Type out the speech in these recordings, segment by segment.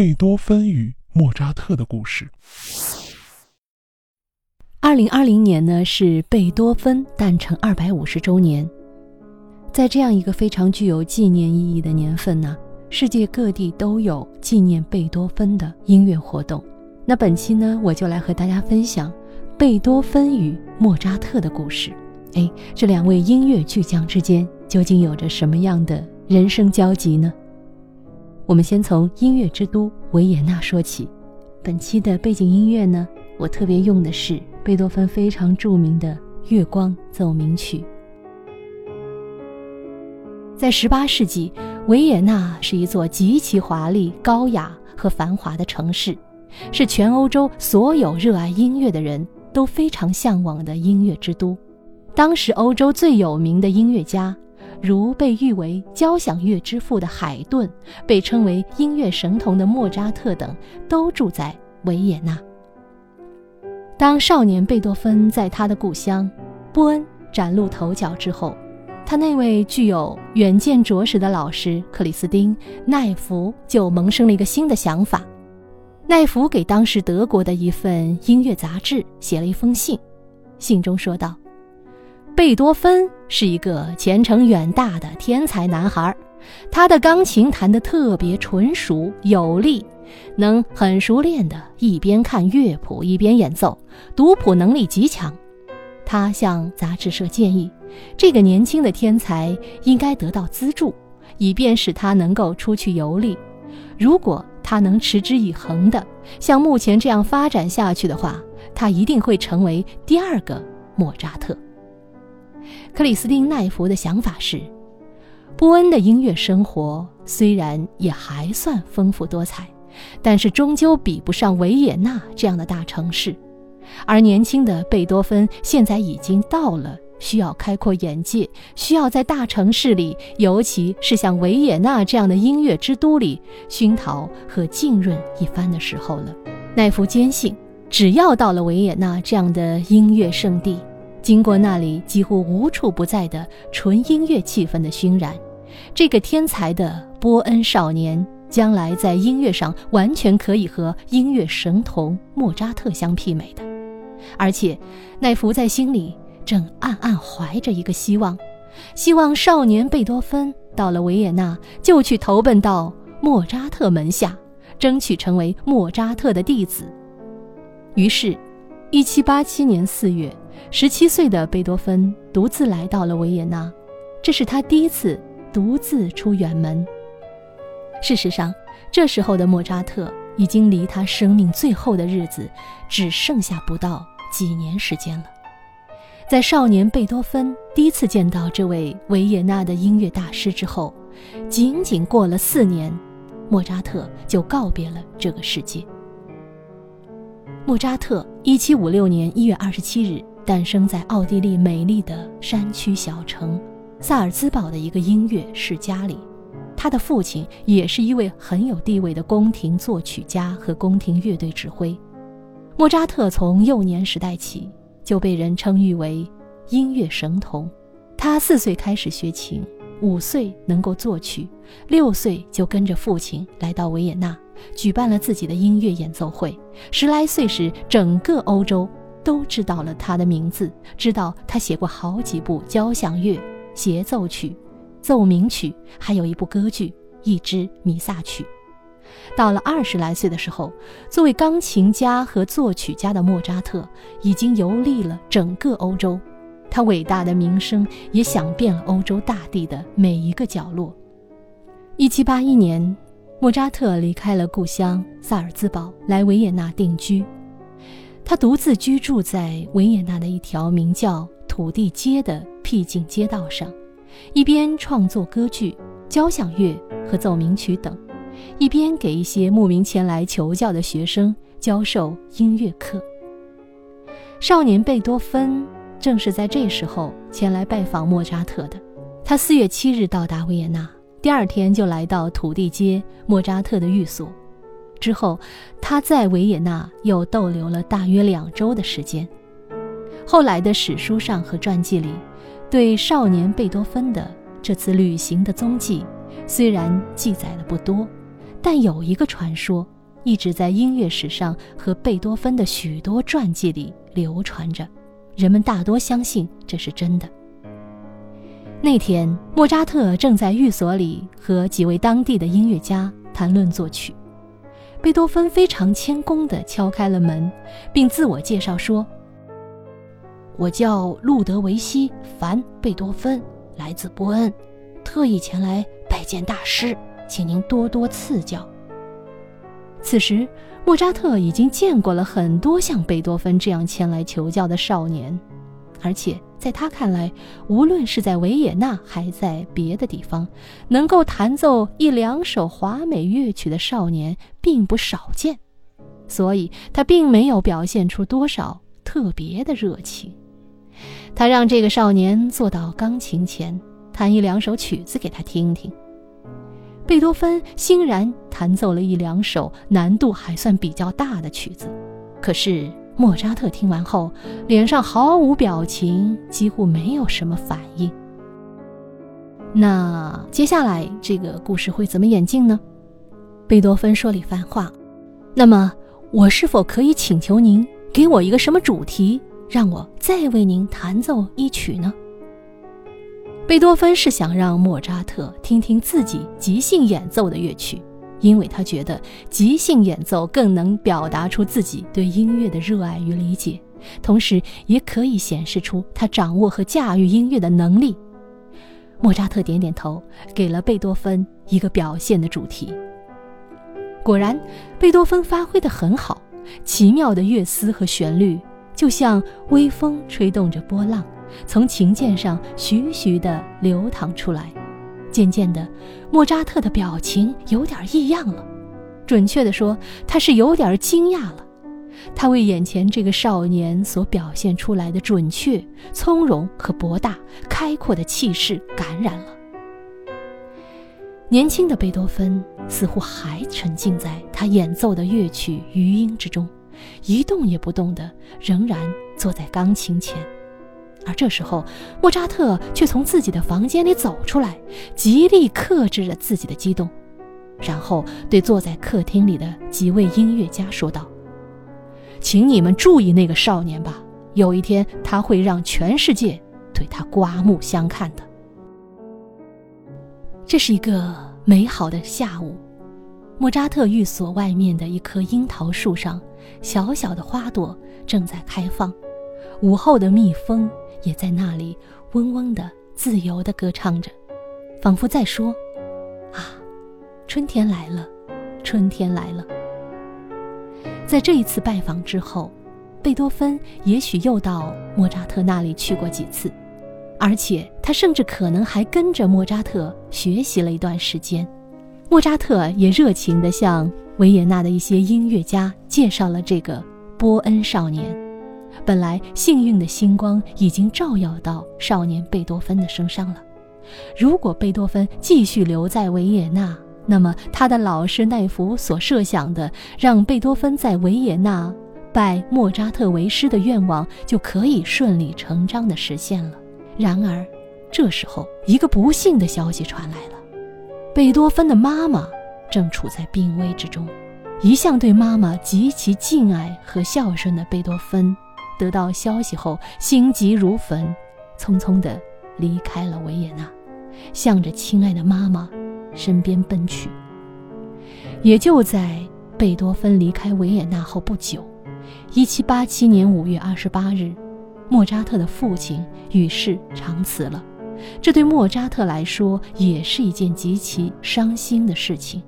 贝多芬与莫扎特的故事。二零二零年呢是贝多芬诞辰二百五十周年，在这样一个非常具有纪念意义的年份呢，世界各地都有纪念贝多芬的音乐活动。那本期呢，我就来和大家分享贝多芬与莫扎特的故事。哎，这两位音乐巨匠之间究竟有着什么样的人生交集呢？我们先从音乐之都维也纳说起。本期的背景音乐呢，我特别用的是贝多芬非常著名的《月光奏鸣曲》。在18世纪，维也纳是一座极其华丽、高雅和繁华的城市，是全欧洲所有热爱音乐的人都非常向往的音乐之都。当时，欧洲最有名的音乐家。如被誉为交响乐之父的海顿，被称为音乐神童的莫扎特等，都住在维也纳。当少年贝多芬在他的故乡波恩崭露头角之后，他那位具有远见卓识的老师克里斯丁·奈福就萌生了一个新的想法。奈福给当时德国的一份音乐杂志写了一封信，信中说道。贝多芬是一个前程远大的天才男孩，他的钢琴弹得特别纯熟有力，能很熟练地一边看乐谱一边演奏，读谱能力极强。他向杂志社建议，这个年轻的天才应该得到资助，以便使他能够出去游历。如果他能持之以恒地像目前这样发展下去的话，他一定会成为第二个莫扎特。克里斯汀·奈福的想法是，波恩的音乐生活虽然也还算丰富多彩，但是终究比不上维也纳这样的大城市。而年轻的贝多芬现在已经到了需要开阔眼界、需要在大城市里，尤其是像维也纳这样的音乐之都里熏陶和浸润一番的时候了。奈福坚信，只要到了维也纳这样的音乐圣地。经过那里几乎无处不在的纯音乐气氛的熏染，这个天才的波恩少年将来在音乐上完全可以和音乐神童莫扎特相媲美的。而且，奈福在心里正暗暗怀着一个希望，希望少年贝多芬到了维也纳就去投奔到莫扎特门下，争取成为莫扎特的弟子。于是，1787年4月。十七岁的贝多芬独自来到了维也纳，这是他第一次独自出远门。事实上，这时候的莫扎特已经离他生命最后的日子只剩下不到几年时间了。在少年贝多芬第一次见到这位维也纳的音乐大师之后，仅仅过了四年，莫扎特就告别了这个世界。莫扎特，一七五六年一月二十七日。诞生在奥地利美丽的山区小城萨尔兹堡的一个音乐世家里，他的父亲也是一位很有地位的宫廷作曲家和宫廷乐队指挥。莫扎特从幼年时代起就被人称誉为音乐神童。他四岁开始学琴，五岁能够作曲，六岁就跟着父亲来到维也纳，举办了自己的音乐演奏会。十来岁时，整个欧洲。都知道了他的名字，知道他写过好几部交响乐、协奏曲、奏鸣曲，还有一部歌剧，一支弥撒曲。到了二十来岁的时候，作为钢琴家和作曲家的莫扎特已经游历了整个欧洲，他伟大的名声也响遍了欧洲大地的每一个角落。一七八一年，莫扎特离开了故乡萨尔兹堡，来维也纳定居。他独自居住在维也纳的一条名叫土地街的僻静街道上，一边创作歌剧、交响乐和奏鸣曲等，一边给一些慕名前来求教的学生教授音乐课。少年贝多芬正是在这时候前来拜访莫扎特的。他四月七日到达维也纳，第二天就来到土地街莫扎特的寓所。之后，他在维也纳又逗留了大约两周的时间。后来的史书上和传记里，对少年贝多芬的这次旅行的踪迹，虽然记载的不多，但有一个传说一直在音乐史上和贝多芬的许多传记里流传着，人们大多相信这是真的。那天，莫扎特正在寓所里和几位当地的音乐家谈论作曲。贝多芬非常谦恭地敲开了门，并自我介绍说：“我叫路德维希·凡·贝多芬，来自波恩，特意前来拜见大师，请您多多赐教。”此时，莫扎特已经见过了很多像贝多芬这样前来求教的少年，而且。在他看来，无论是在维也纳还在别的地方，能够弹奏一两首华美乐曲的少年并不少见，所以他并没有表现出多少特别的热情。他让这个少年坐到钢琴前，弹一两首曲子给他听听。贝多芬欣然弹奏了一两首难度还算比较大的曲子，可是。莫扎特听完后，脸上毫无表情，几乎没有什么反应。那接下来这个故事会怎么演进呢？贝多芬说了一番话。那么，我是否可以请求您给我一个什么主题，让我再为您弹奏一曲呢？贝多芬是想让莫扎特听听自己即兴演奏的乐曲。因为他觉得即兴演奏更能表达出自己对音乐的热爱与理解，同时也可以显示出他掌握和驾驭音乐的能力。莫扎特点点头，给了贝多芬一个表现的主题。果然，贝多芬发挥得很好，奇妙的乐思和旋律就像微风吹动着波浪，从琴键上徐徐地流淌出来。渐渐的，莫扎特的表情有点异样了。准确的说，他是有点惊讶了。他为眼前这个少年所表现出来的准确、从容和博大、开阔的气势感染了。年轻的贝多芬似乎还沉浸在他演奏的乐曲余音之中，一动也不动地仍然坐在钢琴前。而这时候，莫扎特却从自己的房间里走出来，极力克制着自己的激动，然后对坐在客厅里的几位音乐家说道：“请你们注意那个少年吧，有一天他会让全世界对他刮目相看的。”这是一个美好的下午，莫扎特寓所外面的一棵樱桃树上，小小的花朵正在开放，午后的蜜蜂。也在那里嗡嗡的、自由的歌唱着，仿佛在说：“啊，春天来了，春天来了。”在这一次拜访之后，贝多芬也许又到莫扎特那里去过几次，而且他甚至可能还跟着莫扎特学习了一段时间。莫扎特也热情地向维也纳的一些音乐家介绍了这个波恩少年。本来幸运的星光已经照耀到少年贝多芬的身上了。如果贝多芬继续留在维也纳，那么他的老师奈福所设想的让贝多芬在维也纳拜莫扎特为师的愿望就可以顺理成章地实现了。然而，这时候一个不幸的消息传来了：贝多芬的妈妈正处在病危之中。一向对妈妈极其敬爱和孝顺的贝多芬。得到消息后，心急如焚，匆匆地离开了维也纳，向着亲爱的妈妈身边奔去。也就在贝多芬离开维也纳后不久，1787年5月28日，莫扎特的父亲与世长辞了。这对莫扎特来说也是一件极其伤心的事情。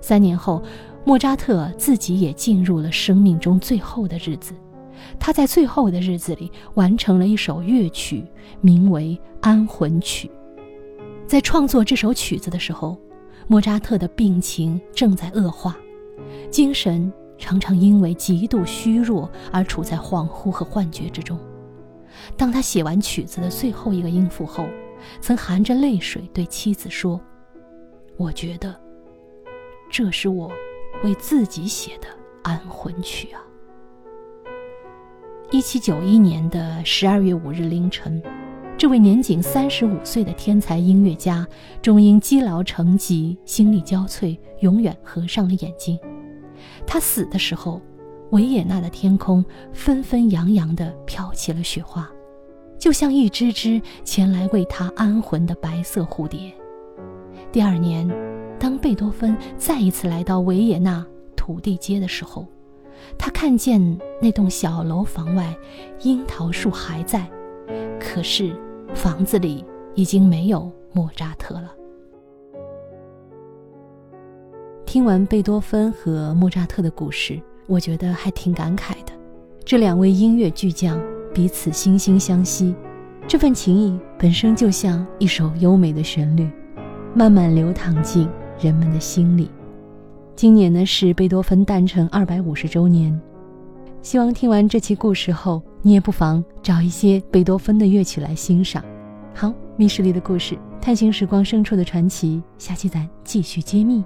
三年后，莫扎特自己也进入了生命中最后的日子。他在最后的日子里完成了一首乐曲，名为《安魂曲》。在创作这首曲子的时候，莫扎特的病情正在恶化，精神常常因为极度虚弱而处在恍惚和幻觉之中。当他写完曲子的最后一个音符后，曾含着泪水对妻子说：“我觉得，这是我为自己写的安魂曲啊。”一七九一年的十二月五日凌晨，这位年仅三十五岁的天才音乐家，终因积劳成疾、心力交瘁，永远合上了眼睛。他死的时候，维也纳的天空纷纷扬扬地飘起了雪花，就像一只只前来为他安魂的白色蝴蝶。第二年，当贝多芬再一次来到维也纳土地街的时候，他看见那栋小楼房外，樱桃树还在，可是房子里已经没有莫扎特了。听完贝多芬和莫扎特的故事，我觉得还挺感慨的。这两位音乐巨匠彼此惺惺相惜，这份情谊本身就像一首优美的旋律，慢慢流淌进人们的心里。今年呢是贝多芬诞辰二百五十周年，希望听完这期故事后，你也不妨找一些贝多芬的乐曲来欣赏。好，密室里的故事，探寻时光深处的传奇，下期咱继续揭秘。